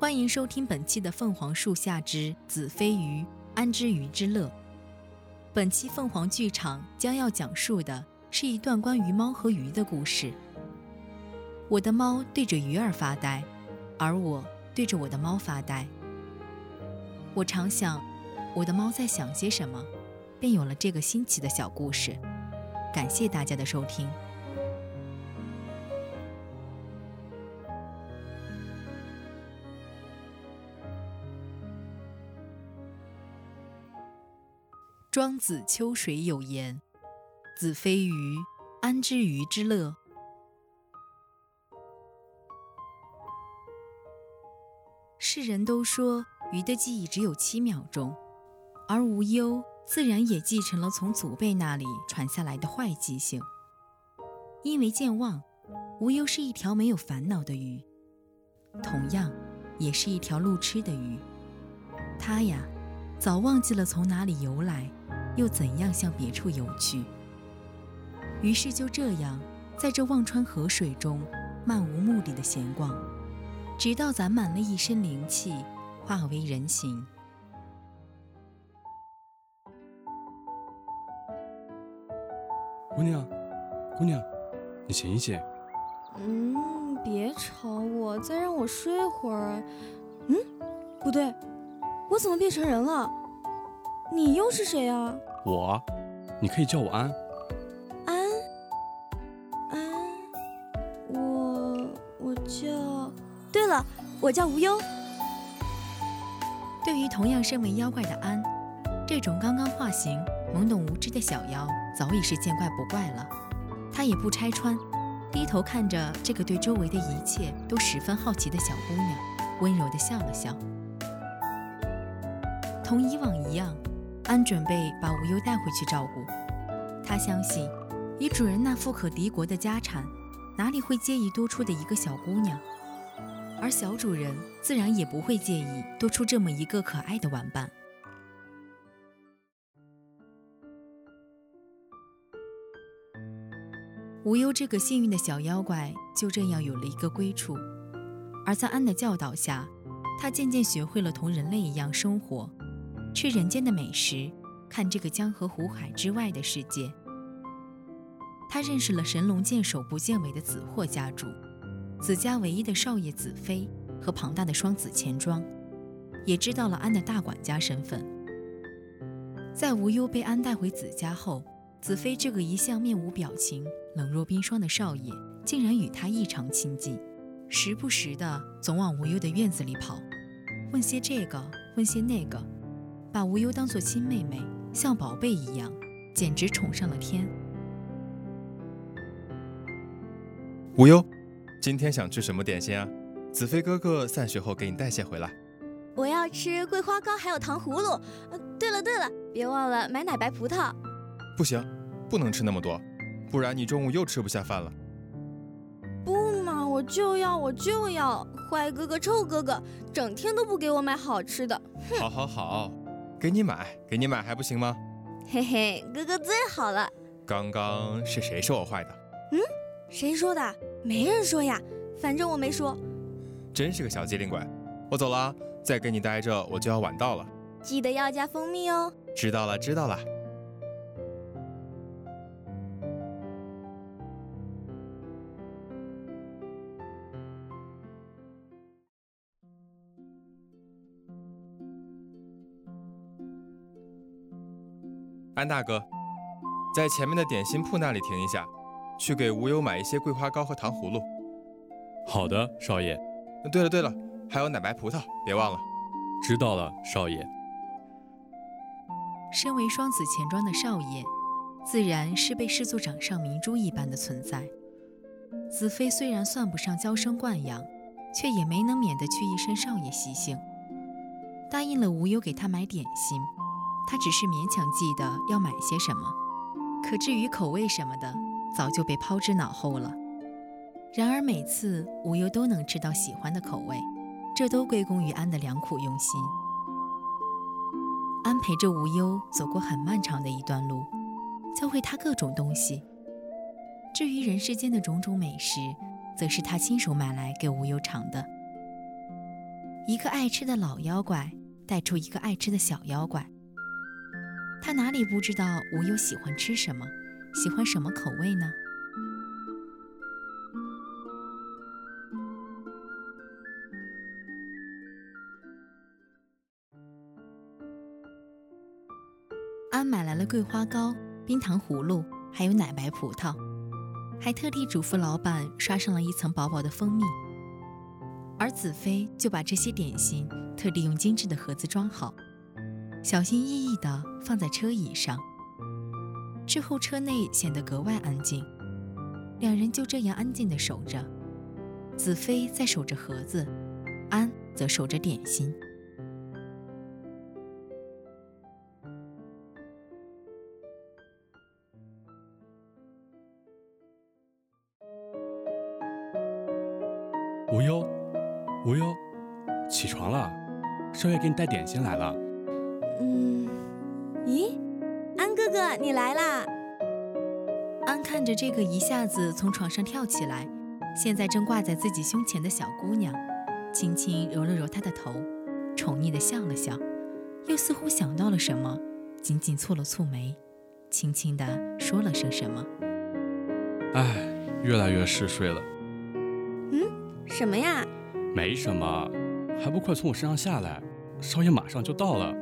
欢迎收听本期的《凤凰树下之子非鱼，安知鱼之乐》。本期凤凰剧场将要讲述的是一段关于猫和鱼的故事。我的猫对着鱼儿发呆，而我对着我的猫发呆。我常想，我的猫在想些什么，便有了这个新奇的小故事。感谢大家的收听。庄子秋水有言：“子非鱼，安知鱼之乐？”世人都说鱼的记忆只有七秒钟，而无忧自然也继承了从祖辈那里传下来的坏记性。因为健忘，无忧是一条没有烦恼的鱼，同样，也是一条路痴的鱼。它呀，早忘记了从哪里游来。又怎样向别处游去？于是就这样，在这忘川河水中漫无目的的闲逛，直到攒满了一身灵气，化为人形。姑娘，姑娘，你醒一醒。嗯，别吵我，再让我睡会儿。嗯，不对，我怎么变成人了？你又是谁啊？我，你可以叫我安。安，安，我我叫……对了，我叫无忧。对于同样身为妖怪的安，这种刚刚化形、懵懂无知的小妖早已是见怪不怪了。他也不拆穿，低头看着这个对周围的一切都十分好奇的小姑娘，温柔地笑了笑。同以往一样。安准备把无忧带回去照顾。他相信，以主人那富可敌国的家产，哪里会介意多出的一个小姑娘？而小主人自然也不会介意多出这么一个可爱的玩伴。无忧这个幸运的小妖怪就这样有了一个归处。而在安的教导下，他渐渐学会了同人类一样生活。吃人间的美食，看这个江河湖海之外的世界。他认识了神龙见首不见尾的子霍家主，子家唯一的少爷子飞和庞大的双子钱庄，也知道了安的大管家身份。在无忧被安带回子家后，子飞这个一向面无表情、冷若冰霜的少爷，竟然与他异常亲近，时不时的总往无忧的院子里跑，问些这个，问些那个。把无忧当做亲妹妹，像宝贝一样，简直宠上了天。无忧，今天想吃什么点心啊？子飞哥哥散学后给你带些回来。我要吃桂花糕，还有糖葫芦。呃，对了对了，别忘了买奶白葡萄。不行，不能吃那么多，不然你中午又吃不下饭了。不嘛，我就要我就要，坏哥哥臭哥哥，整天都不给我买好吃的。好好好。给你买，给你买还不行吗？嘿嘿，哥哥最好了。刚刚是谁说我坏的？嗯，谁说的？没人说呀，反正我没说。真是个小机灵鬼。我走了，再跟你待着我就要晚到了。记得要加蜂蜜哦。知道了，知道了。安大哥，在前面的点心铺那里停一下，去给无忧买一些桂花糕和糖葫芦。好的，少爷。对了对了，还有奶白葡萄，别忘了。知道了，少爷。身为双子钱庄的少爷，自然是被视作掌上明珠一般的存在。子飞虽然算不上娇生惯养，却也没能免得去一身少爷习性。答应了无忧给他买点心，他只是勉强记得要买些什么，可至于口味什么的，早就被抛之脑后了。然而每次无忧都能吃到喜欢的口味，这都归功于安的良苦用心。安陪着无忧走过很漫长的一段路，教会他各种东西。至于人世间的种种美食，则是他亲手买来给无忧尝的。一个爱吃的老妖怪带出一个爱吃的小妖怪，他哪里不知道吴优喜欢吃什么，喜欢什么口味呢？安买来了桂花糕、冰糖葫芦，还有奶白葡萄，还特地嘱咐老板刷上了一层薄薄的蜂蜜。而子飞就把这些点心特地用精致的盒子装好，小心翼翼地放在车椅上。之后车内显得格外安静，两人就这样安静地守着。子飞在守着盒子，安则守着点心。无忧，无忧，起床了，少爷给你带点心来了。你来啦！安看着这个一下子从床上跳起来，现在正挂在自己胸前的小姑娘，轻轻揉了揉她的头，宠溺地笑了笑，又似乎想到了什么，紧紧蹙了蹙眉，轻轻地说了声什么。唉，越来越嗜睡了。嗯，什么呀？没什么，还不快从我身上下来！少爷马上就到了，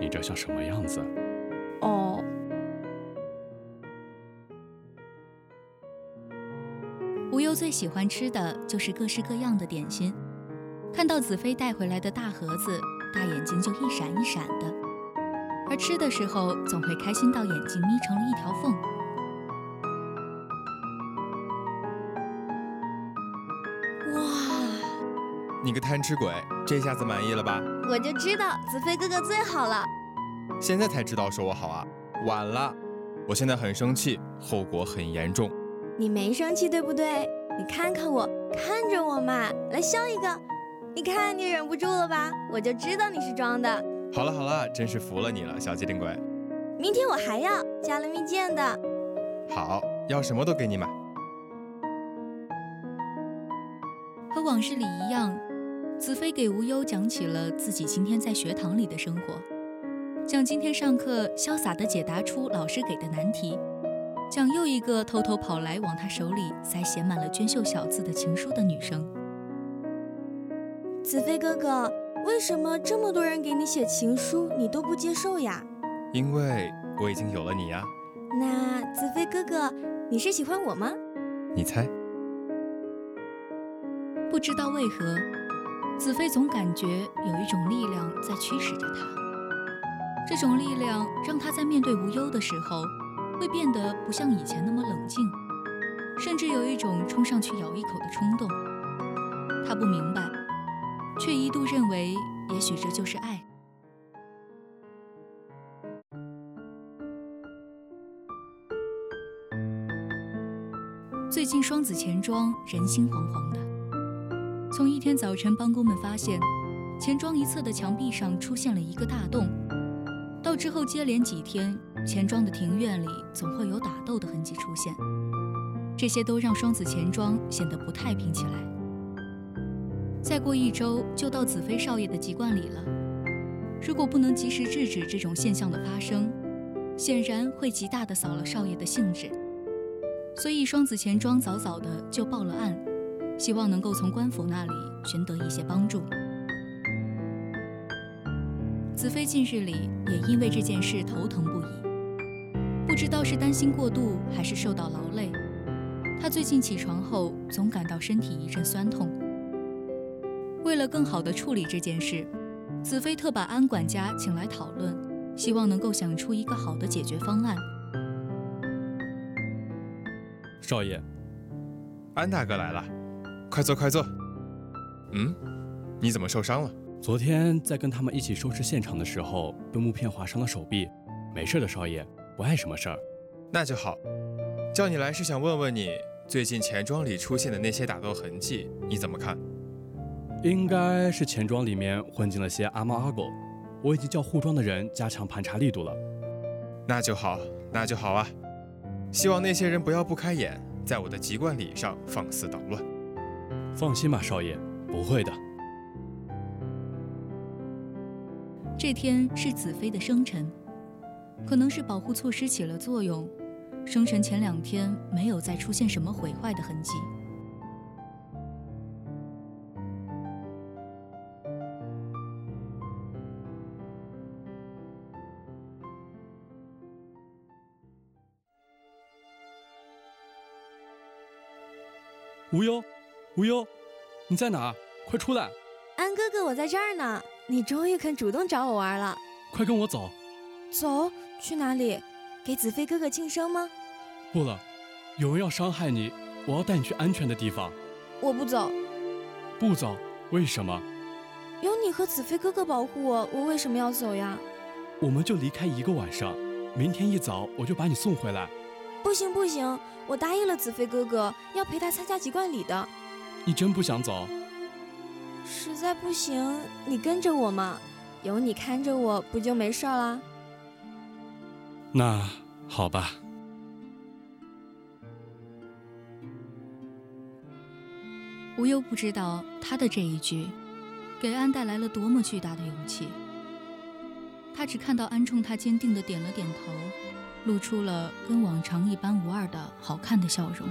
你这像什么样子？哦，无忧最喜欢吃的就是各式各样的点心，看到子飞带回来的大盒子，大眼睛就一闪一闪的，而吃的时候总会开心到眼睛眯成了一条缝。哇，你个贪吃鬼，这下子满意了吧？我就知道子飞哥哥最好了。现在才知道说我好啊，晚了。我现在很生气，后果很严重。你没生气对不对？你看看我，看着我嘛，来笑一个。你看你忍不住了吧？我就知道你是装的。好了好了，真是服了你了，小机灵鬼。明天我还要加了蜜饯的。好，要什么都给你买。和往事里一样，子飞给无忧讲起了自己今天在学堂里的生活，讲今天上课潇洒的解答出老师给的难题，讲又一个偷偷跑来往他手里塞写满了娟秀小字的情书的女生。子飞哥哥，为什么这么多人给你写情书，你都不接受呀？因为我已经有了你呀。那子飞哥哥，你是喜欢我吗？你猜？不知道为何，子飞总感觉有一种力量在驱使着他。这种力量让他在面对无忧的时候，会变得不像以前那么冷静，甚至有一种冲上去咬一口的冲动。他不明白，却一度认为，也许这就是爱。最近双子钱庄人心惶惶的。从一天早晨，帮工们发现钱庄一侧的墙壁上出现了一个大洞，到之后接连几天，钱庄的庭院里总会有打斗的痕迹出现，这些都让双子钱庄显得不太平起来。再过一周就到子飞少爷的籍贯里了，如果不能及时制止这种现象的发生，显然会极大的扫了少爷的兴致。所以双子钱庄早早的就报了案。希望能够从官府那里寻得一些帮助。子飞近日里也因为这件事头疼不已，知道是担心过度，还是受到劳累，他最近起床后总感到身体一阵酸痛。为了更好地处理这件事，子飞特把安管家请来讨论，希望能够想出一个好的解决方案。少爷，安大哥来了，快坐快坐。嗯，你怎么受伤了？昨天在跟他们一起收拾现场的时候，被木片划伤了手臂，没事的，少爷，不碍什么事儿。那就好。叫你来是想问问你，最近钱庄里出现的那些打斗痕迹，你怎么看？应该是钱庄里面混进了些阿猫阿狗，我已经叫护庄的人加强盘查力度了。那就好，那就好啊。希望那些人不要不开眼，在我的籍贯礼上放肆捣乱。放心吧，少爷，不会的。这天是子飞的生辰，可能是保护措施起了作用，生辰前两天没有再出现什么毁坏的痕迹。无忧，无忧，你在哪？快出来！安哥哥，我在这儿呢。你终于肯主动找我玩了。快跟我走。走？去哪里？给子飞哥哥庆生吗？不了，有人要伤害你，我要带你去安全的地方。我不走。不走？为什么？有你和子飞哥哥保护我，我为什么要走呀？我们就离开一个晚上，明天一早我就把你送回来。不行不行，我答应了子飞哥哥，要陪他参加籍贯礼的。你真不想走？实在不行，你跟着我嘛，有你看着我不就没事啦？那好吧。无忧不知道他的这一句，给安带来了多么巨大的勇气。他只看到安冲他坚定的点了点头。露出了跟往常一般无二的好看的笑容。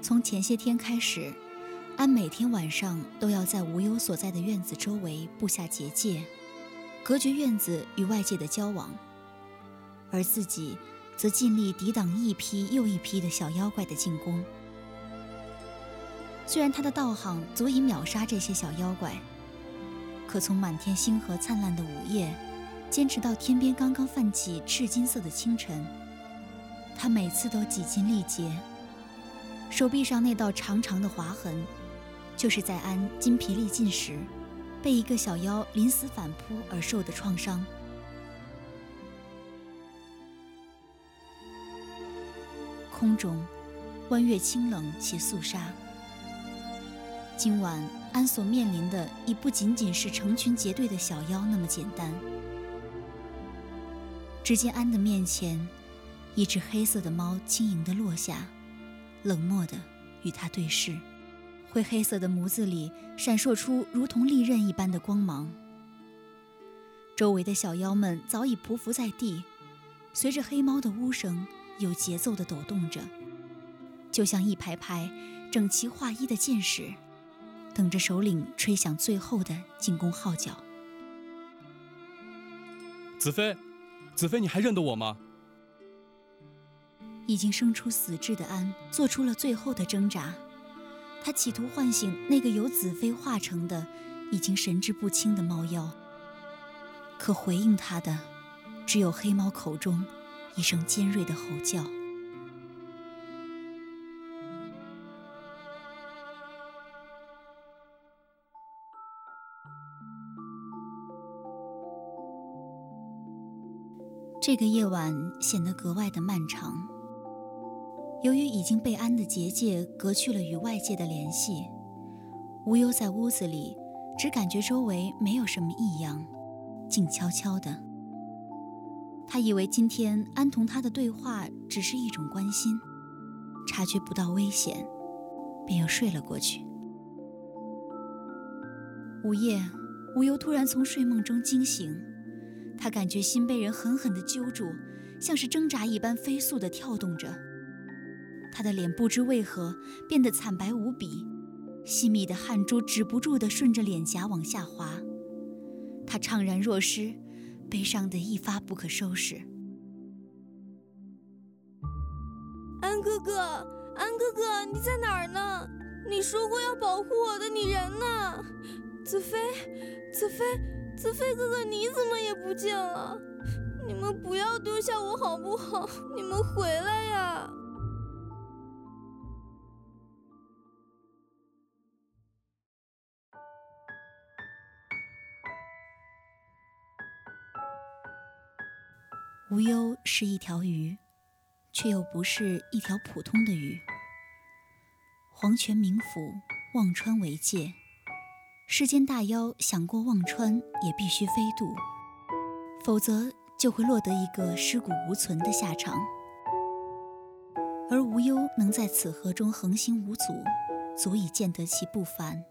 从前些天开始，安每天晚上都要在无忧所在的院子周围布下结界，隔绝院子与外界的交往，而自己则尽力抵挡一批又一批的小妖怪的进攻。虽然他的道行足以秒杀这些小妖怪，可从满天星河灿烂的午夜，坚持到天边刚刚泛起赤金色的清晨，他每次都几经历劫。手臂上那道长长的划痕，就是在安筋疲力尽时，被一个小妖临死反扑而受的创伤。空中，弯月清冷且肃杀。今晚安所面临的已不仅仅是成群结队的小妖那么简单。只见安的面前，一只黑色的猫轻盈地落下，冷漠地与他对视，灰黑色的眸子里闪烁出如同利刃一般的光芒。周围的小妖们早已匍匐在地，随着黑猫的呜声，有节奏地抖动着，就像一排排整齐划一的箭矢。等着首领吹响最后的进攻号角。子飞，子飞，你还认得我吗？已经生出死志的安做出了最后的挣扎，他企图唤醒那个由子飞化成的、已经神志不清的猫妖。可回应他的，只有黑猫口中一声尖锐的吼叫。这个夜晚显得格外的漫长。由于已经被安的结界隔去了与外界的联系，无忧在屋子里只感觉周围没有什么异样，静悄悄的。他以为今天安同他的对话只是一种关心，察觉不到危险，便又睡了过去。午夜，无忧突然从睡梦中惊醒。他感觉心被人狠狠地揪住，像是挣扎一般飞速地跳动着。他的脸不知为何变得惨白无比，细密的汗珠止不住地顺着脸颊往下滑，他怅然若失，悲伤得一发不可收拾。安哥哥，安哥哥，你在哪儿呢？你说过要保护我的，你人呢？子飞，子飞，子飞哥哥，你怎么也不见了？你们不要丢下我好不好？你们回来呀！无忧是一条鱼，却又不是一条普通的鱼。黄泉冥府，忘川为界，世间大妖想过忘川，也必须飞渡，否则就会落得一个尸骨无存的下场。而无忧能在此河中横行无阻，足以见得其不凡。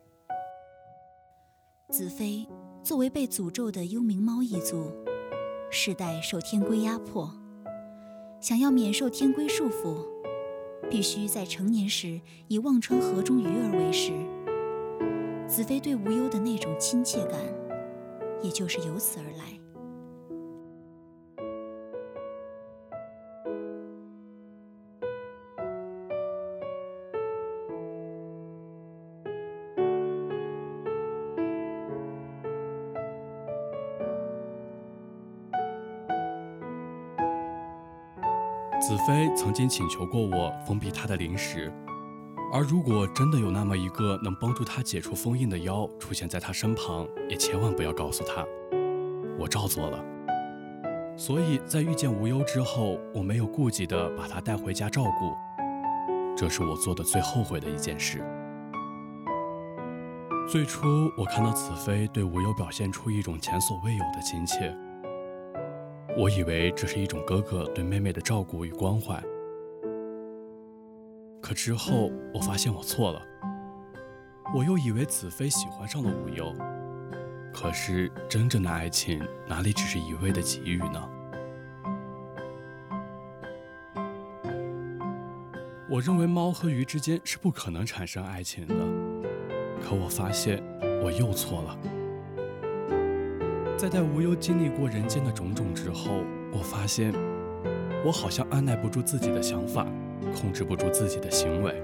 子飞作为被诅咒的幽冥猫一族。世代受天规压迫，想要免受天规束缚，必须在成年时以忘川河中鱼儿为食。子非对无忧的那种亲切感，也就是由此而来。子飞曾经请求过我封闭他的灵石，而如果真的有那么一个能帮助他解除封印的妖出现在他身旁，也千万不要告诉他。我照做了。所以在遇见无忧之后，我没有顾忌地把他带回家照顾，这是我做的最后悔的一件事。最初我看到子飞对无忧表现出一种前所未有的亲切。我以为这是一种哥哥对妹妹的照顾与关怀，可之后我发现我错了。我又以为子飞喜欢上了无忧，可是真正的爱情哪里只是一味的给予呢？我认为猫和鱼之间是不可能产生爱情的，可我发现我又错了。在带无忧经历过人间的种种之后，我发现，我好像按耐不住自己的想法，控制不住自己的行为。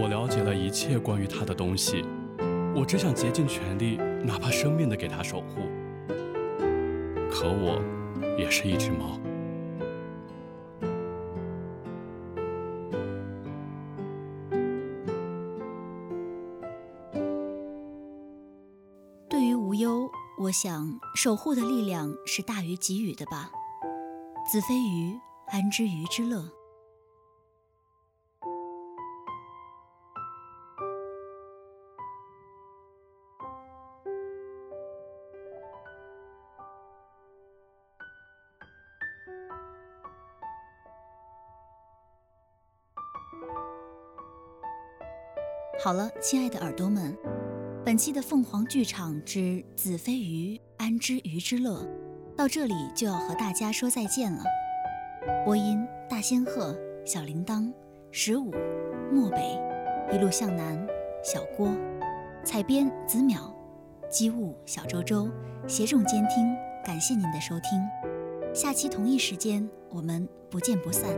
我了解了一切关于他的东西，我只想竭尽全力，哪怕生命的给他守护。可我，也是一只猫。对于无忧我想，守护的力量是大于给予的吧。子非鱼，安知鱼之乐？好了，亲爱的耳朵们。本期的凤凰剧场之子非鱼，安知鱼之乐，到这里就要和大家说再见了。播音：大仙鹤、小铃铛、十五、漠北，一路向南，小郭，采编：子淼，机务：小周周，协众监听。感谢您的收听，下期同一时间我们不见不散。